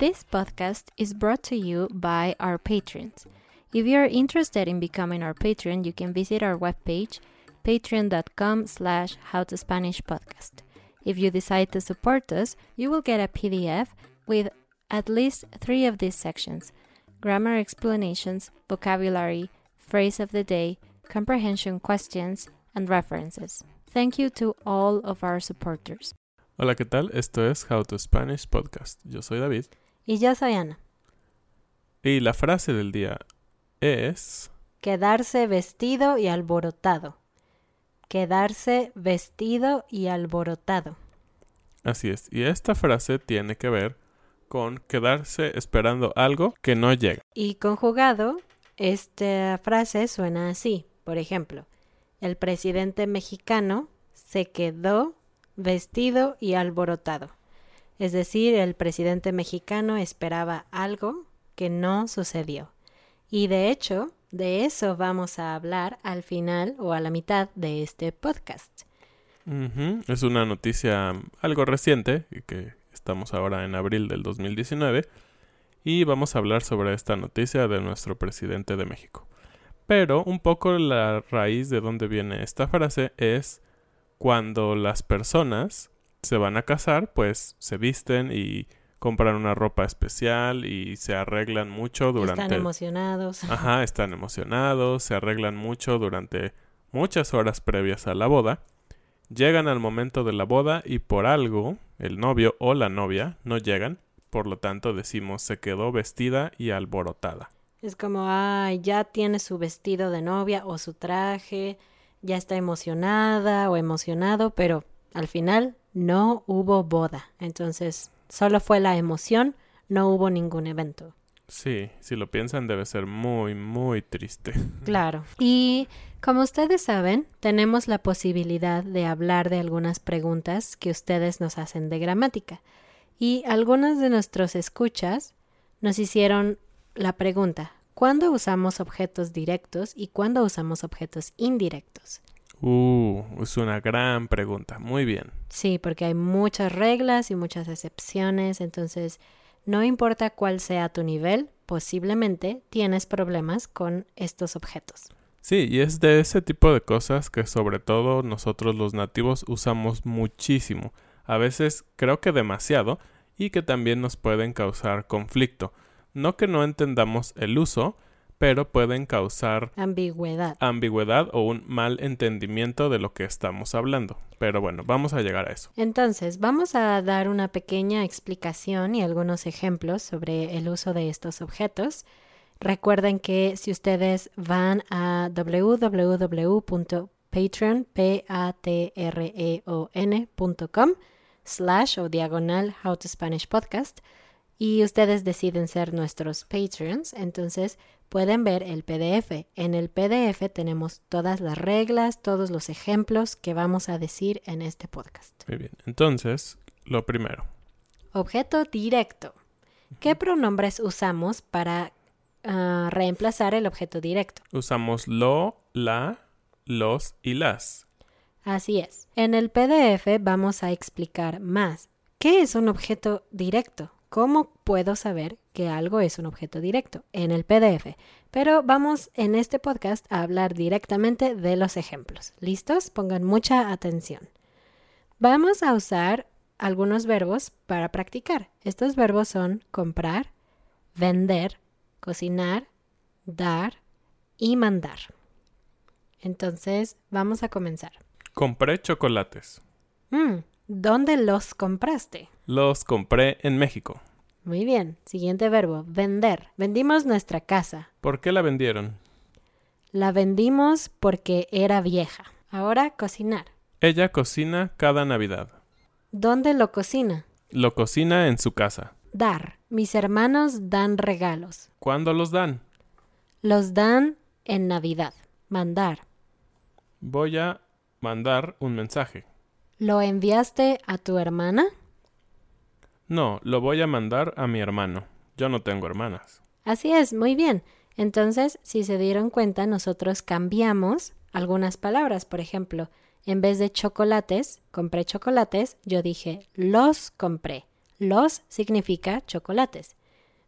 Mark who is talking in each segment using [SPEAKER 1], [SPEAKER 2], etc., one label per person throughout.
[SPEAKER 1] This podcast is brought to you by our patrons. If you are interested in becoming our patron, you can visit our webpage, patreon.com slash howtospanishpodcast. If you decide to support us, you will get a PDF with at least three of these sections grammar explanations, vocabulary, phrase of the day, comprehension questions, and references. Thank you to all of our supporters.
[SPEAKER 2] Hola, ¿qué tal? Esto es How to Spanish Podcast. Yo soy David.
[SPEAKER 1] Y yo soy Ana.
[SPEAKER 2] Y la frase del día es...
[SPEAKER 1] Quedarse vestido y alborotado. Quedarse vestido y alborotado.
[SPEAKER 2] Así es. Y esta frase tiene que ver con quedarse esperando algo que no llega.
[SPEAKER 1] Y conjugado, esta frase suena así. Por ejemplo, el presidente mexicano se quedó vestido y alborotado. Es decir, el presidente mexicano esperaba algo que no sucedió. Y de hecho, de eso vamos a hablar al final o a la mitad de este podcast.
[SPEAKER 2] Es una noticia algo reciente, que estamos ahora en abril del 2019, y vamos a hablar sobre esta noticia de nuestro presidente de México. Pero un poco la raíz de donde viene esta frase es cuando las personas se van a casar, pues se visten y compran una ropa especial y se arreglan mucho durante...
[SPEAKER 1] Están emocionados.
[SPEAKER 2] Ajá, están emocionados, se arreglan mucho durante muchas horas previas a la boda. Llegan al momento de la boda y por algo el novio o la novia no llegan, por lo tanto decimos se quedó vestida y alborotada.
[SPEAKER 1] Es como, ay, ya tiene su vestido de novia o su traje, ya está emocionada o emocionado, pero al final no hubo boda. Entonces, solo fue la emoción, no hubo ningún evento.
[SPEAKER 2] Sí, si lo piensan debe ser muy, muy triste.
[SPEAKER 1] Claro. Y como ustedes saben, tenemos la posibilidad de hablar de algunas preguntas que ustedes nos hacen de gramática. Y algunos de nuestros escuchas nos hicieron la pregunta, ¿cuándo usamos objetos directos y cuándo usamos objetos indirectos?
[SPEAKER 2] Uh, es una gran pregunta. Muy bien.
[SPEAKER 1] Sí, porque hay muchas reglas y muchas excepciones, entonces no importa cuál sea tu nivel, posiblemente tienes problemas con estos objetos.
[SPEAKER 2] Sí, y es de ese tipo de cosas que sobre todo nosotros los nativos usamos muchísimo. A veces creo que demasiado y que también nos pueden causar conflicto. No que no entendamos el uso, pero pueden causar
[SPEAKER 1] Ambigüedad.
[SPEAKER 2] ambigüedad o un mal entendimiento de lo que estamos hablando. Pero bueno, vamos a llegar a eso.
[SPEAKER 1] Entonces, vamos a dar una pequeña explicación y algunos ejemplos sobre el uso de estos objetos. Recuerden que si ustedes van a www.patreon.com slash o diagonal How to Spanish Podcast y ustedes deciden ser nuestros Patreons, entonces pueden ver el PDF. En el PDF tenemos todas las reglas, todos los ejemplos que vamos a decir en este podcast.
[SPEAKER 2] Muy bien. Entonces, lo primero.
[SPEAKER 1] Objeto directo. ¿Qué pronombres usamos para ah, reemplazar el objeto directo?
[SPEAKER 2] Usamos lo, la, los y las.
[SPEAKER 1] Así es. En el PDF vamos a explicar más. ¿Qué es un objeto directo? ¿Cómo puedo saber que algo es un objeto directo? En el PDF. Pero vamos en este podcast a hablar directamente de los ejemplos. ¿Listos? Pongan mucha atención. Vamos a usar algunos verbos para practicar. Estos verbos son comprar, vender, cocinar, dar y mandar. Entonces, vamos a comenzar.
[SPEAKER 2] Compré chocolates.
[SPEAKER 1] Mm, ¿Dónde los compraste?
[SPEAKER 2] Los compré en México.
[SPEAKER 1] Muy bien. Siguiente verbo, vender. Vendimos nuestra casa.
[SPEAKER 2] ¿Por qué la vendieron?
[SPEAKER 1] La vendimos porque era vieja. Ahora, cocinar.
[SPEAKER 2] Ella cocina cada Navidad.
[SPEAKER 1] ¿Dónde lo cocina?
[SPEAKER 2] Lo cocina en su casa.
[SPEAKER 1] Dar. Mis hermanos dan regalos.
[SPEAKER 2] ¿Cuándo los dan?
[SPEAKER 1] Los dan en Navidad. Mandar.
[SPEAKER 2] Voy a mandar un mensaje.
[SPEAKER 1] ¿Lo enviaste a tu hermana?
[SPEAKER 2] No, lo voy a mandar a mi hermano. Yo no tengo hermanas.
[SPEAKER 1] Así es, muy bien. Entonces, si se dieron cuenta, nosotros cambiamos algunas palabras. Por ejemplo, en vez de chocolates, compré chocolates, yo dije los compré. Los significa chocolates.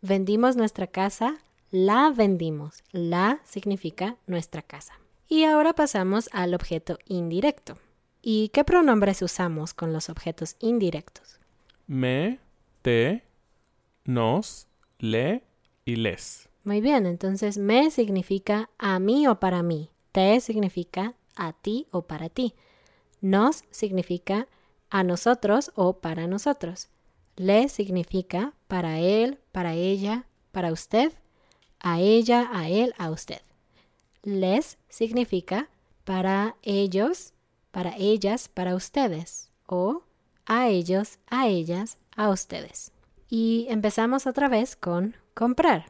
[SPEAKER 1] Vendimos nuestra casa, la vendimos. La significa nuestra casa. Y ahora pasamos al objeto indirecto. ¿Y qué pronombres usamos con los objetos indirectos?
[SPEAKER 2] Me, te, nos, le y les.
[SPEAKER 1] Muy bien, entonces me significa a mí o para mí. Te significa a ti o para ti. Nos significa a nosotros o para nosotros. Le significa para él, para ella, para usted, a ella, a él, a usted. Les significa para ellos, para ellas, para ustedes. O a ellos, a ellas, a ustedes. Y empezamos otra vez con comprar.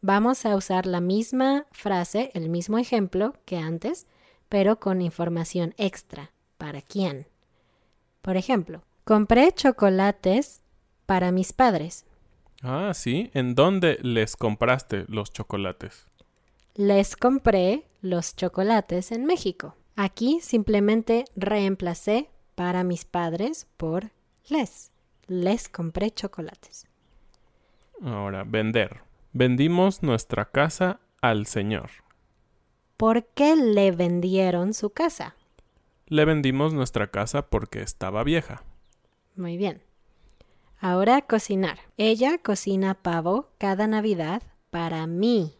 [SPEAKER 1] Vamos a usar la misma frase, el mismo ejemplo que antes, pero con información extra. ¿Para quién? Por ejemplo, compré chocolates para mis padres.
[SPEAKER 2] Ah, sí. ¿En dónde les compraste los chocolates?
[SPEAKER 1] Les compré los chocolates en México. Aquí simplemente reemplacé para mis padres por les. Les compré chocolates.
[SPEAKER 2] Ahora, vender. Vendimos nuestra casa al señor.
[SPEAKER 1] ¿Por qué le vendieron su casa?
[SPEAKER 2] Le vendimos nuestra casa porque estaba vieja.
[SPEAKER 1] Muy bien. Ahora cocinar. Ella cocina pavo cada Navidad para mí.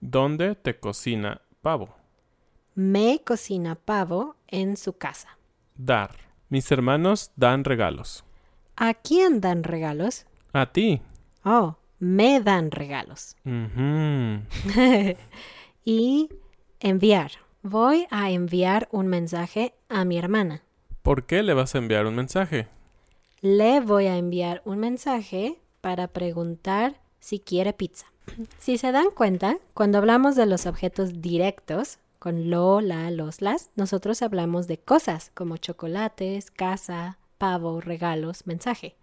[SPEAKER 2] ¿Dónde te cocina pavo?
[SPEAKER 1] Me cocina pavo en su casa.
[SPEAKER 2] Dar. Mis hermanos dan regalos.
[SPEAKER 1] ¿A quién dan regalos?
[SPEAKER 2] A ti.
[SPEAKER 1] Oh, me dan regalos. Y enviar. Voy a enviar un mensaje a mi hermana.
[SPEAKER 2] ¿Por qué le vas a enviar un mensaje?
[SPEAKER 1] Le voy a enviar un mensaje para preguntar si quiere pizza. Si se dan cuenta, cuando hablamos de los objetos directos, con lo, la, los, las, nosotros hablamos de cosas como chocolates, casa, pavo, regalos, mensaje.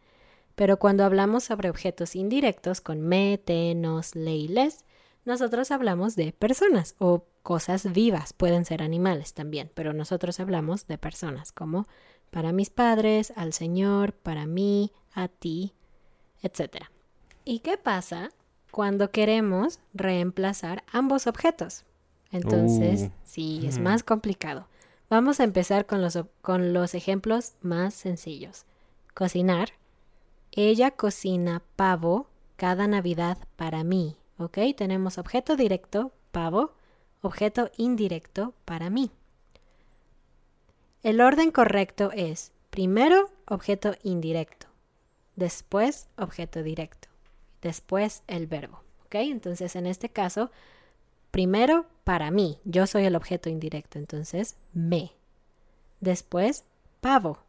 [SPEAKER 1] Pero cuando hablamos sobre objetos indirectos con me, te, nos, le y les, nosotros hablamos de personas o cosas vivas, pueden ser animales también, pero nosotros hablamos de personas como para mis padres, al Señor, para mí, a ti, etc. ¿Y qué pasa cuando queremos reemplazar ambos objetos? Entonces,
[SPEAKER 2] Uh,
[SPEAKER 1] sí, es más complicado. Vamos a empezar con los, con los ejemplos más sencillos. Cocinar. Ella cocina pavo cada Navidad para mí. ¿Ok? Tenemos objeto directo, pavo, objeto indirecto, para mí. El orden correcto es primero objeto indirecto, después objeto directo, después el verbo. ¿Ok? Entonces en este caso, primero para mí, yo soy el objeto indirecto, entonces me. Después pavo.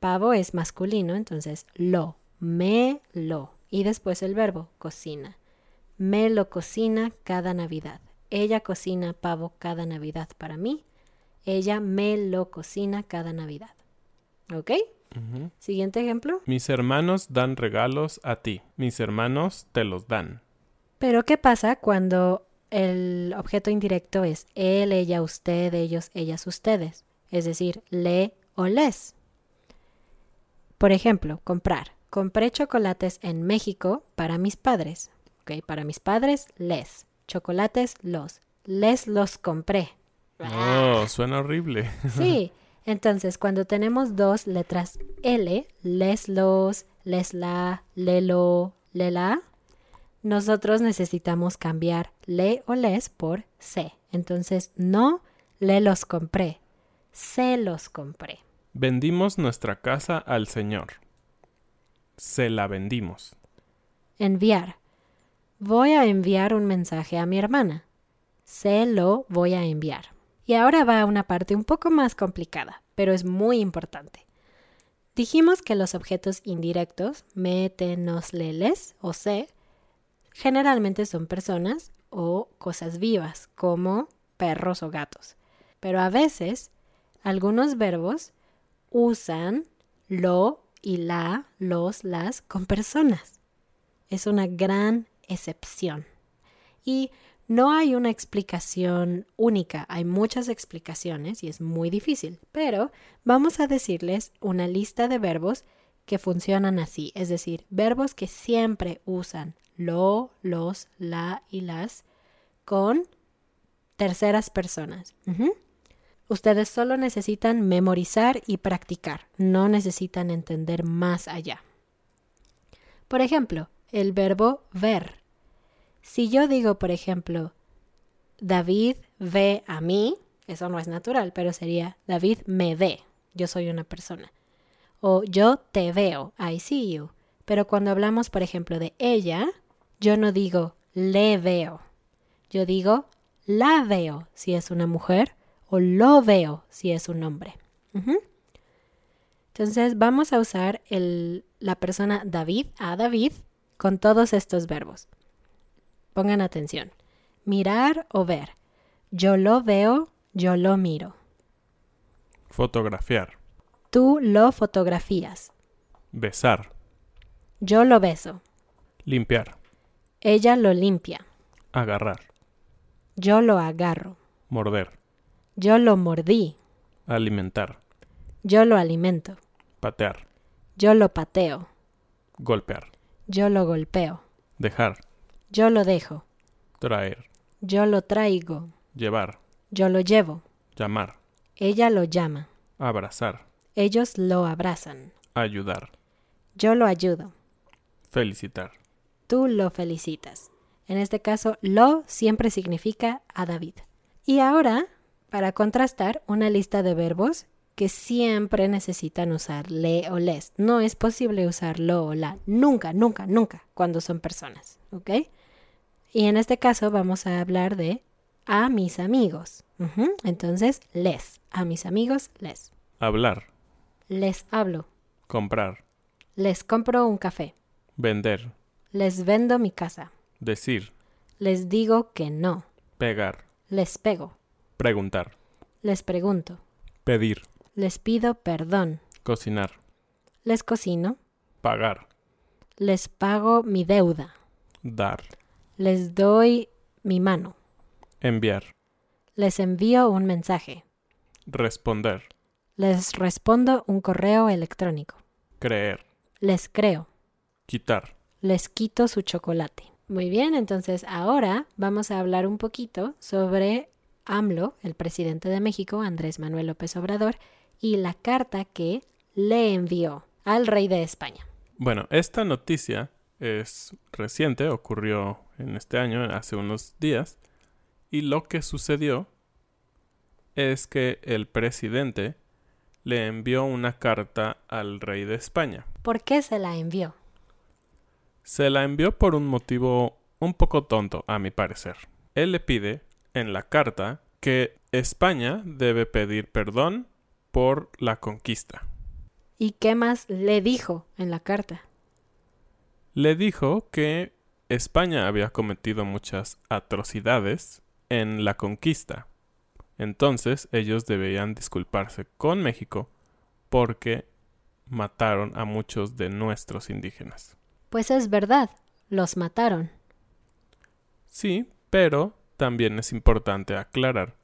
[SPEAKER 1] Pavo es masculino, entonces lo, me lo. Y después el verbo cocina. Me lo cocina cada Navidad. Ella cocina pavo cada Navidad para mí. Ella me lo cocina cada Navidad. ¿Ok? Siguiente ejemplo.
[SPEAKER 2] Mis hermanos dan regalos a ti. Mis hermanos te los dan.
[SPEAKER 1] Pero ¿qué pasa cuando el objeto indirecto es él, ella, usted, ellos, ellas, ustedes? Es decir, le o les. Por ejemplo, comprar. Compré chocolates en México para mis padres. Ok, para mis padres, les. Chocolates, los. Les los compré.
[SPEAKER 2] Oh, suena horrible.
[SPEAKER 1] Sí, entonces cuando tenemos dos letras L, les los, les la, lelo, lela, nosotros necesitamos cambiar le o les por se. Entonces no le los compré, se los compré.
[SPEAKER 2] Vendimos nuestra casa al Señor. Se la vendimos.
[SPEAKER 1] Enviar. Voy a enviar un mensaje a mi hermana. Se lo voy a enviar. Y ahora va a una parte un poco más complicada, pero es muy importante. Dijimos que los objetos indirectos, me, te, nos, le, les o se, generalmente son personas o cosas vivas, como perros o gatos. Pero a veces, algunos verbos usan lo y la, los, las con personas. Es una gran excepción. Y no hay una explicación única, hay muchas explicaciones y es muy difícil, pero vamos a decirles una lista de verbos que funcionan así, es decir, verbos que siempre usan lo, los, la y las con terceras personas. Ustedes solo necesitan memorizar y practicar, no necesitan entender más allá. Por ejemplo, el verbo ver. Si yo digo, por ejemplo, David ve a mí, eso no es natural, pero sería David me ve, yo soy una persona. O yo te veo, I see you. Pero cuando hablamos, por ejemplo, de ella, yo no digo le veo, yo digo la veo si es una mujer o lo veo si es un hombre. Entonces vamos a usar el- la persona David a David con todos estos verbos. Pongan atención. Mirar o ver. Yo lo veo, yo lo miro.
[SPEAKER 2] Fotografiar.
[SPEAKER 1] Tú lo fotografías.
[SPEAKER 2] Besar.
[SPEAKER 1] Yo lo beso.
[SPEAKER 2] Limpiar.
[SPEAKER 1] Ella lo limpia.
[SPEAKER 2] Agarrar.
[SPEAKER 1] Yo lo agarro.
[SPEAKER 2] Morder.
[SPEAKER 1] Yo lo mordí.
[SPEAKER 2] Alimentar.
[SPEAKER 1] Yo lo alimento.
[SPEAKER 2] Patear.
[SPEAKER 1] Yo lo pateo.
[SPEAKER 2] Golpear.
[SPEAKER 1] Yo lo golpeo.
[SPEAKER 2] Dejar.
[SPEAKER 1] Yo lo dejo.
[SPEAKER 2] Traer.
[SPEAKER 1] Yo lo traigo.
[SPEAKER 2] Llevar.
[SPEAKER 1] Yo lo llevo.
[SPEAKER 2] Llamar.
[SPEAKER 1] Ella lo llama.
[SPEAKER 2] Abrazar.
[SPEAKER 1] Ellos lo abrazan.
[SPEAKER 2] Ayudar.
[SPEAKER 1] Yo lo ayudo.
[SPEAKER 2] Felicitar.
[SPEAKER 1] Tú lo felicitas. En este caso, lo siempre significa a David. Y ahora, para contrastar, una lista de verbos que siempre necesitan usar le o les. No es posible usar lo o la. Nunca, nunca, nunca cuando son personas. ¿Ok? Y en este caso vamos a hablar de a mis amigos. Entonces, les. A mis amigos, les.
[SPEAKER 2] Hablar.
[SPEAKER 1] Les hablo.
[SPEAKER 2] Comprar.
[SPEAKER 1] Les compro un café.
[SPEAKER 2] Vender.
[SPEAKER 1] Les vendo mi casa.
[SPEAKER 2] Decir.
[SPEAKER 1] Les digo que no.
[SPEAKER 2] Pegar.
[SPEAKER 1] Les pego.
[SPEAKER 2] Preguntar.
[SPEAKER 1] Les pregunto.
[SPEAKER 2] Pedir.
[SPEAKER 1] Les pido perdón.
[SPEAKER 2] Cocinar.
[SPEAKER 1] Les cocino.
[SPEAKER 2] Pagar.
[SPEAKER 1] Les pago mi deuda.
[SPEAKER 2] Dar.
[SPEAKER 1] Les doy mi mano.
[SPEAKER 2] Enviar.
[SPEAKER 1] Les envío un mensaje.
[SPEAKER 2] Responder.
[SPEAKER 1] Les respondo un correo electrónico.
[SPEAKER 2] Creer.
[SPEAKER 1] Les creo.
[SPEAKER 2] Quitar.
[SPEAKER 1] Les quito su chocolate. Muy bien, entonces ahora vamos a hablar un poquito sobre AMLO, el presidente de México, Andrés Manuel López Obrador, y la carta que le envió al rey de España.
[SPEAKER 2] Bueno, esta noticia es reciente, ocurrió en este año, hace unos días, y lo que sucedió es que el presidente le envió una carta al rey de España.
[SPEAKER 1] ¿Por qué se la envió?
[SPEAKER 2] Se la envió por un motivo un poco tonto, a mi parecer. Él le pide en la carta que España debe pedir perdón por la conquista.
[SPEAKER 1] ¿Y qué más le dijo en la carta?
[SPEAKER 2] Le dijo que España había cometido muchas atrocidades en la conquista. Entonces ellos debían disculparse con México porque mataron a muchos de nuestros indígenas.
[SPEAKER 1] Pues es verdad, los mataron.
[SPEAKER 2] Sí, pero también es importante aclarar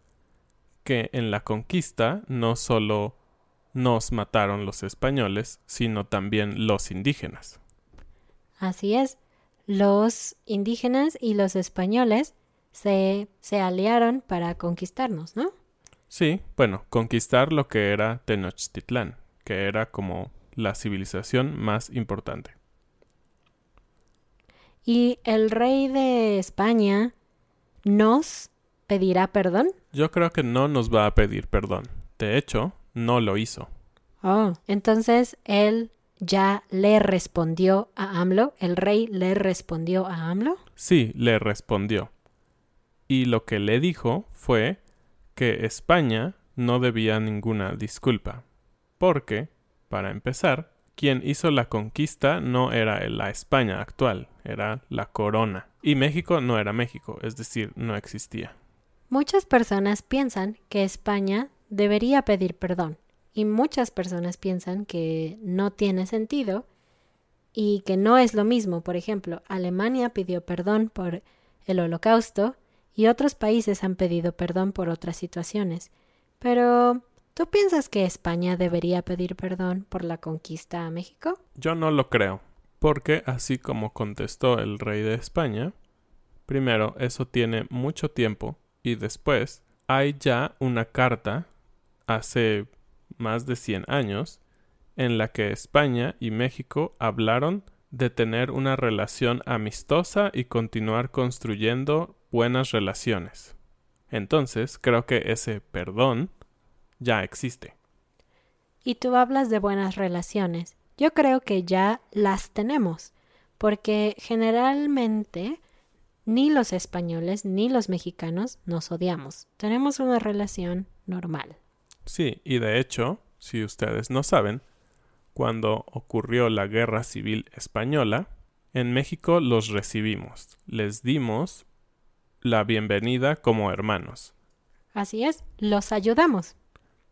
[SPEAKER 2] que en la conquista no solo nos mataron los españoles, sino también los indígenas.
[SPEAKER 1] Así es, los indígenas y los españoles se, se aliaron para conquistarnos, ¿no?
[SPEAKER 2] Sí, bueno, conquistar lo que era Tenochtitlán, que era como la civilización más importante.
[SPEAKER 1] ¿Y el rey de España nos pedirá perdón?
[SPEAKER 2] Yo creo que no nos va a pedir perdón. De hecho, no lo hizo.
[SPEAKER 1] Oh, entonces él ya le respondió a AMLO. ¿El rey le respondió a AMLO?
[SPEAKER 2] Sí, le respondió. Y lo que le dijo fue que España no debía ninguna disculpa. Porque, para empezar, quien hizo la conquista no era la España actual, era la corona. Y México no era México, es decir, no existía.
[SPEAKER 1] Muchas personas piensan que España debería pedir perdón y muchas personas piensan que no tiene sentido y que no es lo mismo. Por ejemplo, Alemania pidió perdón por el holocausto y otros países han pedido perdón por otras situaciones. Pero, ¿tú piensas que España debería pedir perdón por la conquista a México?
[SPEAKER 2] Yo no lo creo, porque así como contestó el rey de España, primero, eso tiene mucho tiempo y después hay ya una carta hace más de 100 años en la que España y México hablaron de tener una relación amistosa y continuar construyendo buenas relaciones. Entonces, creo que ese perdón ya existe.
[SPEAKER 1] Y tú hablas de buenas relaciones. Yo creo que ya las tenemos, porque generalmente ni los españoles ni los mexicanos nos odiamos. Tenemos una relación normal.
[SPEAKER 2] Sí, y de hecho, si ustedes no saben, cuando ocurrió la Guerra Civil Española, en México los recibimos, les dimos la bienvenida como hermanos.
[SPEAKER 1] Así es, los ayudamos.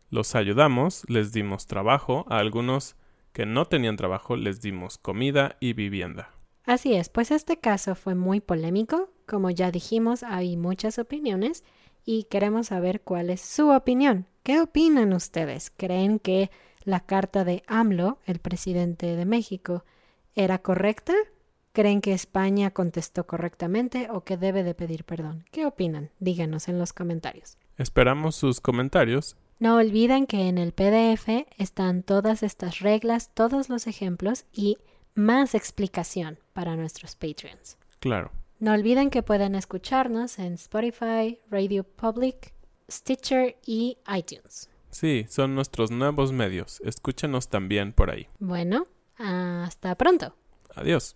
[SPEAKER 2] Los ayudamos, les dimos trabajo, a algunos que no tenían trabajo les dimos comida y vivienda.
[SPEAKER 1] Así es, pues este caso fue muy polémico. Como ya dijimos, hay muchas opiniones y queremos saber cuál es su opinión. ¿Qué opinan ustedes? ¿Creen que la carta de AMLO, el presidente de México, era correcta? ¿Creen que España contestó correctamente o que debe de pedir perdón? ¿Qué opinan? Díganos en los comentarios.
[SPEAKER 2] Esperamos sus comentarios.
[SPEAKER 1] No olviden que en el PDF están todas estas reglas, todos los ejemplos y más explicación para nuestros Patreons.
[SPEAKER 2] Claro.
[SPEAKER 1] No olviden que pueden escucharnos en Spotify, Radio Public, Stitcher y iTunes.
[SPEAKER 2] Sí, son nuestros nuevos medios. Escúchenos también por ahí.
[SPEAKER 1] Bueno, hasta pronto.
[SPEAKER 2] Adiós.